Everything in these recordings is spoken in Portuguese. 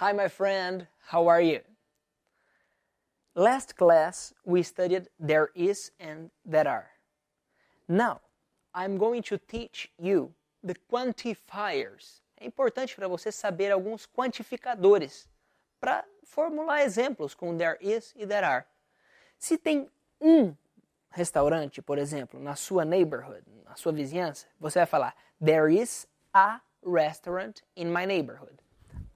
Hi, my friend. How are you? Last class, we studied there is and there are. Now, I'm going to teach you the quantifiers. É importante para você saber alguns quantificadores para formular exemplos com there is e there are. Se tem um restaurante, por exemplo, na sua neighborhood, na sua vizinhança, você vai falar there is a restaurant in my neighborhood.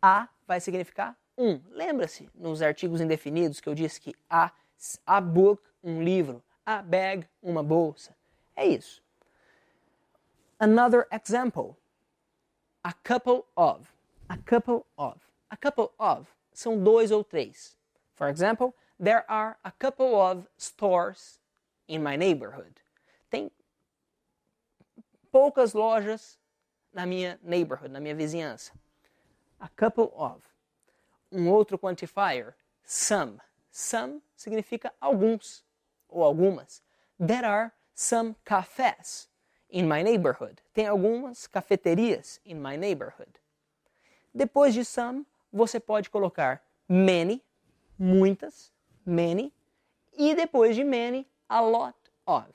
A vai significar um. Lembra-se nos artigos indefinidos que eu disse que a, a book, um livro, a bag, uma bolsa. É isso. Another example. A couple of. A couple of. A couple of são dois ou três. For example, there are a couple of stores in my neighborhood. Tem poucas lojas na minha neighborhood, na minha vizinhança. A couple of. Um outro quantifier, some. Some significa alguns ou algumas. There are some cafés in my neighborhood. Tem algumas cafeterias in my neighborhood. Depois de some, você pode colocar many, muitas, many, e depois de many, a lot of.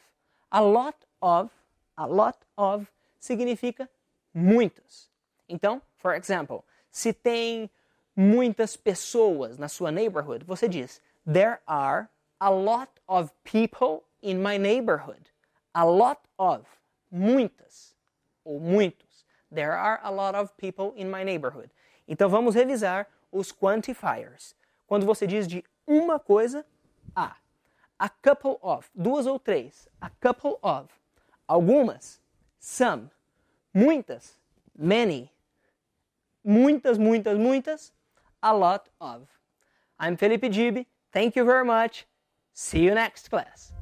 A lot of, a lot of significa muitas. Então, for example, se tem muitas pessoas na sua neighborhood, você diz there are a lot of people in my neighborhood. A lot of, muitas ou muitos. There are a lot of people in my neighborhood. Então vamos revisar os quantifiers. Quando você diz de uma coisa, a. A couple of, duas ou três. A couple of. Algumas, some. Muitas, many. Muitas, muitas, muitas, a lot of. I'm Felipe Gibi. Thank you very much. See you next class.